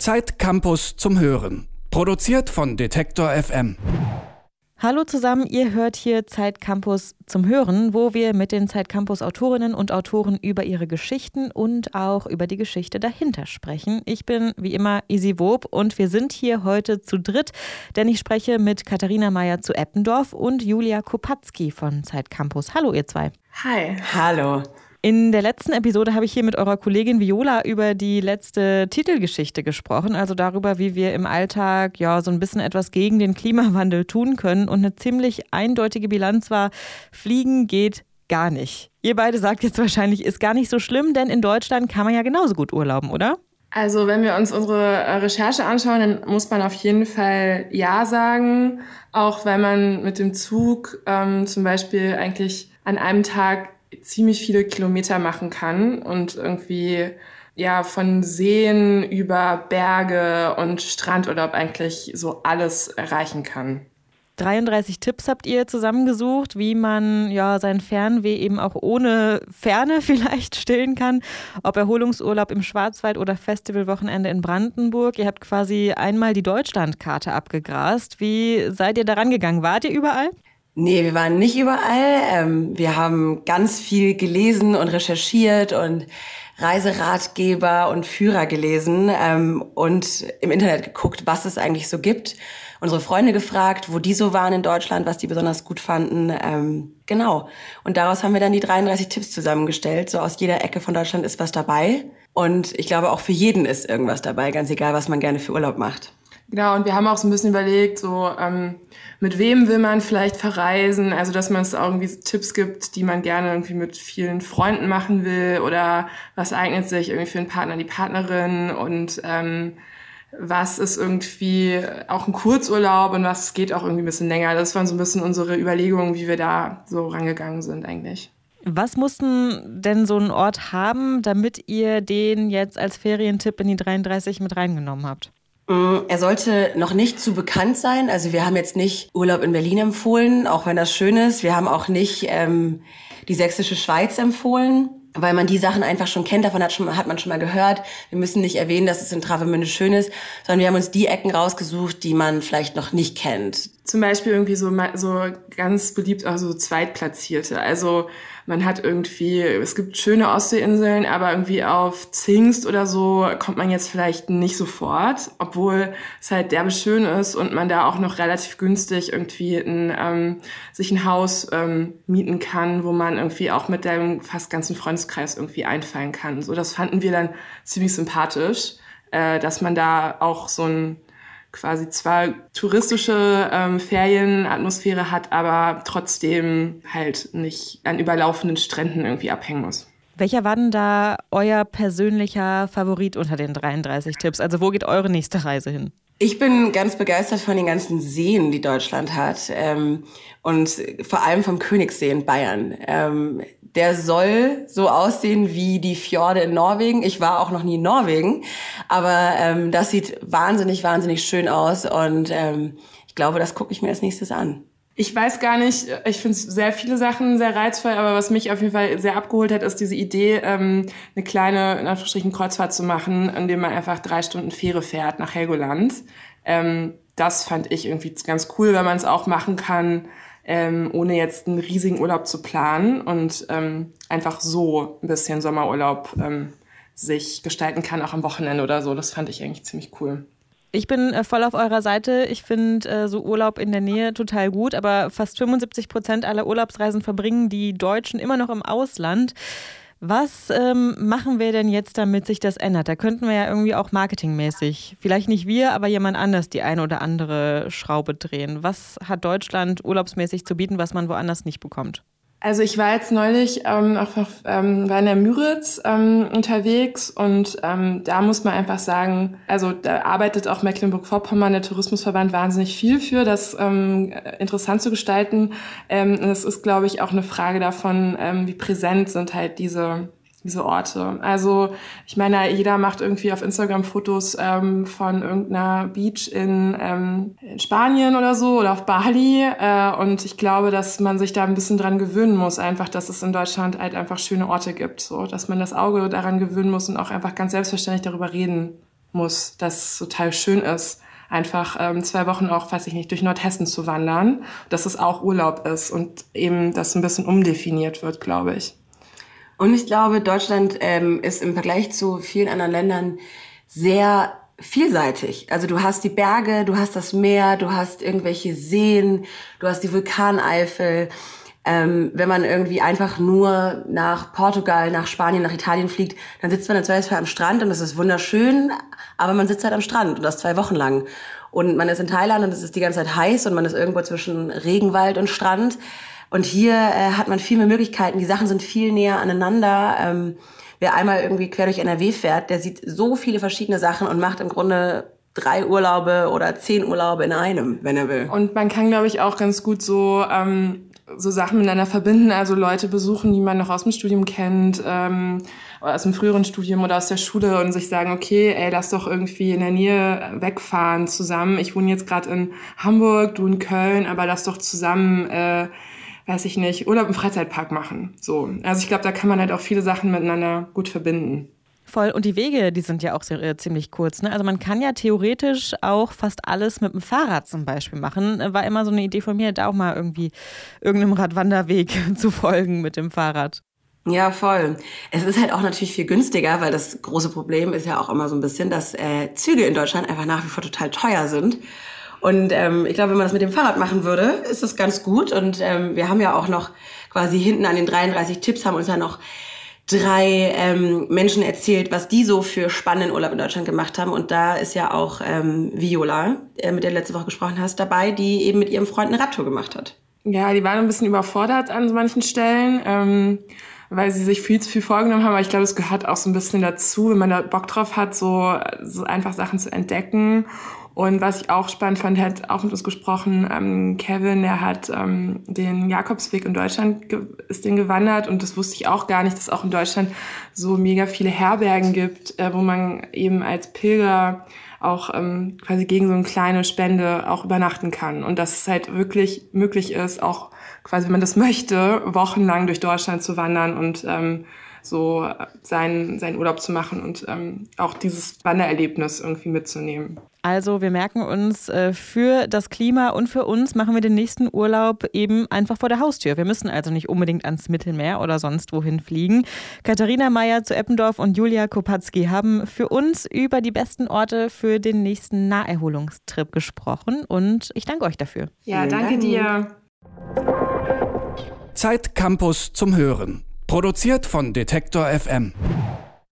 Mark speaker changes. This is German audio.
Speaker 1: Zeit Campus zum Hören. Produziert von Detektor FM.
Speaker 2: Hallo zusammen, ihr hört hier Zeit Campus zum Hören, wo wir mit den Zeit Campus Autorinnen und Autoren über ihre Geschichten und auch über die Geschichte dahinter sprechen. Ich bin wie immer Isi Wob und wir sind hier heute zu dritt, denn ich spreche mit Katharina Meyer zu Eppendorf und Julia Kopatzki von Zeit Campus. Hallo ihr zwei.
Speaker 3: Hi.
Speaker 4: Hallo.
Speaker 2: In der letzten Episode habe ich hier mit eurer Kollegin Viola über die letzte Titelgeschichte gesprochen, also darüber, wie wir im Alltag ja so ein bisschen etwas gegen den Klimawandel tun können. Und eine ziemlich eindeutige Bilanz war, Fliegen geht gar nicht. Ihr beide sagt jetzt wahrscheinlich, ist gar nicht so schlimm, denn in Deutschland kann man ja genauso gut urlauben, oder?
Speaker 3: Also wenn wir uns unsere äh, Recherche anschauen, dann muss man auf jeden Fall Ja sagen, auch weil man mit dem Zug ähm, zum Beispiel eigentlich an einem Tag ziemlich viele Kilometer machen kann und irgendwie ja von Seen über Berge und Strandurlaub eigentlich so alles erreichen kann.
Speaker 2: 33 Tipps habt ihr zusammengesucht, wie man ja sein Fernweh eben auch ohne Ferne vielleicht stillen kann. Ob Erholungsurlaub im Schwarzwald oder Festivalwochenende in Brandenburg. Ihr habt quasi einmal die Deutschlandkarte abgegrast. Wie seid ihr daran gegangen? Wart ihr überall?
Speaker 4: Nee, wir waren nicht überall. Ähm, wir haben ganz viel gelesen und recherchiert und Reiseratgeber und Führer gelesen ähm, und im Internet geguckt, was es eigentlich so gibt. Unsere Freunde gefragt, wo die so waren in Deutschland, was die besonders gut fanden. Ähm, genau. Und daraus haben wir dann die 33 Tipps zusammengestellt. So aus jeder Ecke von Deutschland ist was dabei. Und ich glaube, auch für jeden ist irgendwas dabei, ganz egal, was man gerne für Urlaub macht.
Speaker 3: Genau, und wir haben auch so ein bisschen überlegt, so ähm, mit wem will man vielleicht verreisen, also dass man es auch irgendwie Tipps gibt, die man gerne irgendwie mit vielen Freunden machen will oder was eignet sich irgendwie für einen Partner, die Partnerin und ähm, was ist irgendwie auch ein Kurzurlaub und was geht auch irgendwie ein bisschen länger. Das waren so ein bisschen unsere Überlegungen, wie wir da so rangegangen sind eigentlich.
Speaker 2: Was mussten denn so ein Ort haben, damit ihr den jetzt als Ferientipp in die 33 mit reingenommen habt?
Speaker 4: Mm, er sollte noch nicht zu bekannt sein. Also wir haben jetzt nicht Urlaub in Berlin empfohlen, auch wenn das schön ist. Wir haben auch nicht ähm, die sächsische Schweiz empfohlen, weil man die Sachen einfach schon kennt. Davon hat, schon, hat man schon mal gehört. Wir müssen nicht erwähnen, dass es in Travemünde schön ist, sondern wir haben uns die Ecken rausgesucht, die man vielleicht noch nicht kennt.
Speaker 3: Zum Beispiel irgendwie so, so ganz beliebt auch so Zweitplatzierte. Also man hat irgendwie, es gibt schöne Ostseeinseln, aber irgendwie auf Zingst oder so kommt man jetzt vielleicht nicht sofort, obwohl es halt derbe schön ist und man da auch noch relativ günstig irgendwie ein, ähm, sich ein Haus ähm, mieten kann, wo man irgendwie auch mit dem fast ganzen Freundeskreis irgendwie einfallen kann. So, das fanden wir dann ziemlich sympathisch, äh, dass man da auch so ein quasi zwar touristische ähm, Ferienatmosphäre hat, aber trotzdem halt nicht an überlaufenden Stränden irgendwie abhängen muss.
Speaker 2: Welcher war denn da euer persönlicher Favorit unter den 33 Tipps? Also wo geht eure nächste Reise hin?
Speaker 4: Ich bin ganz begeistert von den ganzen Seen, die Deutschland hat. Ähm, und vor allem vom Königssee in Bayern. Ähm, der soll so aussehen wie die Fjorde in Norwegen. Ich war auch noch nie in Norwegen, aber ähm, das sieht wahnsinnig, wahnsinnig schön aus und ähm, ich glaube, das gucke ich mir als nächstes an.
Speaker 3: Ich weiß gar nicht, ich finde sehr viele Sachen sehr reizvoll, aber was mich auf jeden Fall sehr abgeholt hat, ist diese Idee, ähm, eine kleine, in Anführungsstrichen, Kreuzfahrt zu machen, indem man einfach drei Stunden Fähre fährt nach Helgoland. Ähm, das fand ich irgendwie ganz cool, weil man es auch machen kann, ähm, ohne jetzt einen riesigen Urlaub zu planen und ähm, einfach so ein bisschen Sommerurlaub ähm, sich gestalten kann, auch am Wochenende oder so. Das fand ich eigentlich ziemlich cool.
Speaker 2: Ich bin äh, voll auf eurer Seite. Ich finde äh, so Urlaub in der Nähe total gut, aber fast 75 Prozent aller Urlaubsreisen verbringen die Deutschen immer noch im Ausland. Was ähm, machen wir denn jetzt, damit sich das ändert? Da könnten wir ja irgendwie auch marketingmäßig, vielleicht nicht wir, aber jemand anders die eine oder andere Schraube drehen. Was hat Deutschland urlaubsmäßig zu bieten, was man woanders nicht bekommt?
Speaker 3: Also ich war jetzt neulich ähm, auch ähm, war in der Müritz ähm, unterwegs und ähm, da muss man einfach sagen, also da arbeitet auch Mecklenburg-Vorpommern, der Tourismusverband, wahnsinnig viel für, das ähm, interessant zu gestalten. Ähm, es ist, glaube ich, auch eine Frage davon, ähm, wie präsent sind halt diese diese Orte. Also ich meine, jeder macht irgendwie auf Instagram Fotos ähm, von irgendeiner Beach in, ähm, in Spanien oder so oder auf Bali. Äh, und ich glaube, dass man sich da ein bisschen dran gewöhnen muss, einfach, dass es in Deutschland halt einfach schöne Orte gibt. So, dass man das Auge daran gewöhnen muss und auch einfach ganz selbstverständlich darüber reden muss, dass es total schön ist, einfach ähm, zwei Wochen auch, weiß ich nicht, durch Nordhessen zu wandern, dass es auch Urlaub ist und eben das ein bisschen umdefiniert wird, glaube ich.
Speaker 4: Und ich glaube, Deutschland ähm, ist im Vergleich zu vielen anderen Ländern sehr vielseitig. Also du hast die Berge, du hast das Meer, du hast irgendwelche Seen, du hast die Vulkaneifel. Ähm, wenn man irgendwie einfach nur nach Portugal, nach Spanien, nach Italien fliegt, dann sitzt man im Zweifelsfall am Strand und das ist wunderschön, aber man sitzt halt am Strand und das zwei Wochen lang. Und man ist in Thailand und es ist die ganze Zeit heiß und man ist irgendwo zwischen Regenwald und Strand. Und hier äh, hat man viel mehr Möglichkeiten, die Sachen sind viel näher aneinander. Ähm, wer einmal irgendwie quer durch NRW fährt, der sieht so viele verschiedene Sachen und macht im Grunde drei Urlaube oder zehn Urlaube in einem, wenn er will.
Speaker 3: Und man kann, glaube ich, auch ganz gut so ähm, so Sachen miteinander verbinden, also Leute besuchen, die man noch aus dem Studium kennt, ähm, aus dem früheren Studium oder aus der Schule und sich sagen, okay, ey, lass doch irgendwie in der Nähe wegfahren zusammen. Ich wohne jetzt gerade in Hamburg, du in Köln, aber lass doch zusammen, äh, weiß ich nicht, Urlaub im Freizeitpark machen. So, also ich glaube, da kann man halt auch viele Sachen miteinander gut verbinden.
Speaker 2: Voll. Und die Wege, die sind ja auch sehr, äh, ziemlich kurz. Ne? Also man kann ja theoretisch auch fast alles mit dem Fahrrad zum Beispiel machen. War immer so eine Idee von mir, da auch mal irgendwie irgendeinem Radwanderweg zu folgen mit dem Fahrrad.
Speaker 4: Ja, voll. Es ist halt auch natürlich viel günstiger, weil das große Problem ist ja auch immer so ein bisschen, dass äh, Züge in Deutschland einfach nach wie vor total teuer sind. Und ähm, ich glaube, wenn man das mit dem Fahrrad machen würde, ist das ganz gut. Und ähm, wir haben ja auch noch quasi hinten an den 33 Tipps haben uns ja noch drei ähm, Menschen erzählt, was die so für spannenden Urlaub in Deutschland gemacht haben. Und da ist ja auch ähm, Viola, äh, mit der du letzte Woche gesprochen hast, dabei, die eben mit ihrem Freund eine Radtour gemacht hat.
Speaker 3: Ja, die waren ein bisschen überfordert an manchen Stellen, ähm, weil sie sich viel zu viel vorgenommen haben. Aber ich glaube, es gehört auch so ein bisschen dazu, wenn man da Bock drauf hat, so, so einfach Sachen zu entdecken. Und was ich auch spannend fand, hat auch mit uns gesprochen, ähm, Kevin, der hat ähm, den Jakobsweg in Deutschland, ist den gewandert und das wusste ich auch gar nicht, dass es auch in Deutschland so mega viele Herbergen gibt, äh, wo man eben als Pilger auch ähm, quasi gegen so eine kleine Spende auch übernachten kann. Und dass es halt wirklich möglich ist, auch quasi, wenn man das möchte, wochenlang durch Deutschland zu wandern und ähm, so seinen, seinen Urlaub zu machen und ähm, auch dieses Wandererlebnis irgendwie mitzunehmen.
Speaker 2: Also wir merken uns, äh, für das Klima und für uns machen wir den nächsten Urlaub eben einfach vor der Haustür. Wir müssen also nicht unbedingt ans Mittelmeer oder sonst wohin fliegen. Katharina Meyer zu Eppendorf und Julia Kopatzki haben für uns über die besten Orte für den nächsten Naherholungstrip gesprochen und ich danke euch dafür.
Speaker 3: Ja, danke dir.
Speaker 1: Zeit Campus zum Hören. Produziert von Detektor FM.